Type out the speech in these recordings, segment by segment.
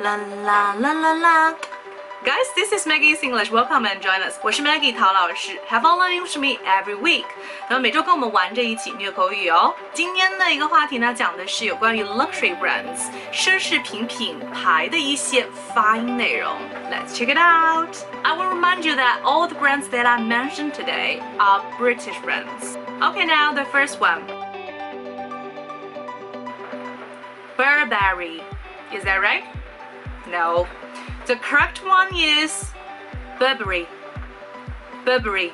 啦啦啦啦啦。Guys, this is Maggie's English. Welcome and join us. 我是 Maggie 陶老师。Have fun learning with me every week. 那么每周跟我们玩这一起虐口语哦。今天的一个话题呢，讲的是有关于 luxury brands 奢侈品品牌的一些发音内容。Let's check it out. I will remind you that all the brands that I mentioned today are British brands. Okay, now the first one. Burberry. Is that right? No. The correct one is Burberry. Burberry.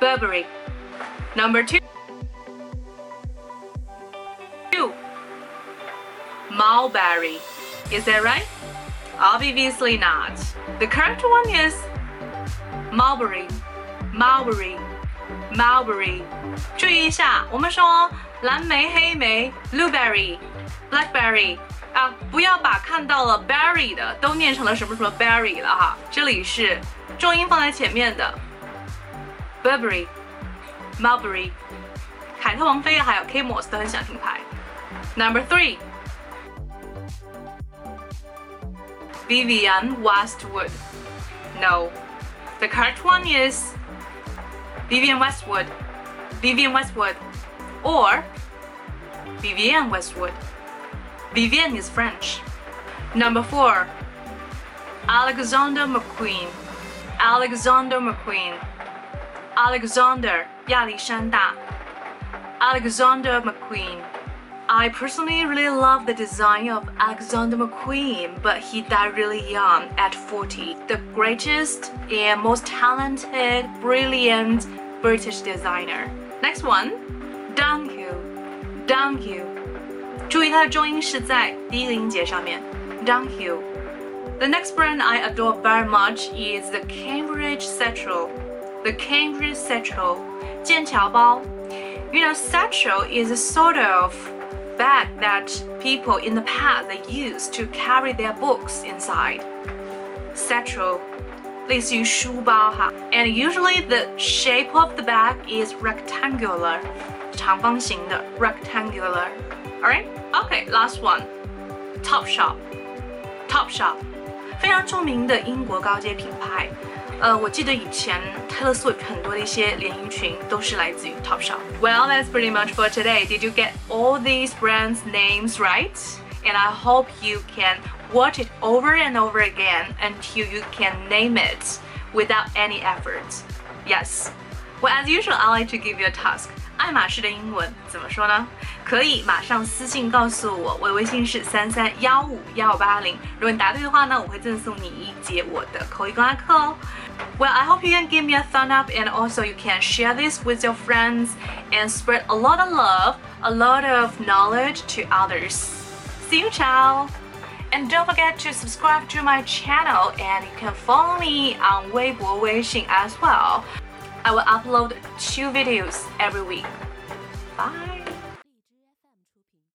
Burberry. Number two. Two. Mulberry. Is that right? Obviously not. The correct one is Mulberry. Mulberry. Mulberry. 注意一下，我们说蓝莓、黑莓 blueberry、blackberry 啊，不要把看到了 berry 的都念成了什么什么 berry 了哈。这里是重音放在前面的 Burberry、Mulberry、凯特王妃还有 K Moss 都很想听牌。Number three。Vivian Westwood. No. The correct one is Vivian Westwood. Vivian Westwood. Or Vivian Westwood. Vivian is French. Number four, Alexander McQueen. Alexander McQueen. Alexander 亚历山大 Alexander McQueen. I personally really love the design of Alexander McQueen, but he died really young at 40. The greatest and most talented, brilliant British designer. Next one, Dunhill. Dunhill. 注意它的重音是在第一个音节上面，Dunhill。The next brand I adore very much is the Cambridge Satchel. The Cambridge Satchel，剑桥包。You know, satchel is a sort of bag that people in the past they used to carry their books inside. Satchel 类似于书包哈，and usually the shape of the bag is rectangular，长方形的 rectangular。Alright, okay, last one. Topshop, Topshop，非常着名的英国高阶品牌。呃，我记得以前 Taylor Swift 很多的一些连衣裙都是来自于 Topshop。Well, that's pretty much for today. Did you get all these brands' names right? And I hope you can watch it over and over again until you can name it without any effort. Yes. Well, as usual, I like to give you a task. 爱马仕的英文怎么说呢？ 可以马上私信告诉我，我的微信是三三幺五幺八零。如果你答对的话呢，我会赠送你一节我的口语公开课哦。Well, I hope you can give me a thumb up and also you can share this with your friends and spread a lot of love, a lot of knowledge to others. See you, ciao! And don't forget to subscribe to my channel and you can follow me on Weibo Weixin as well. I will upload two videos every week. Bye!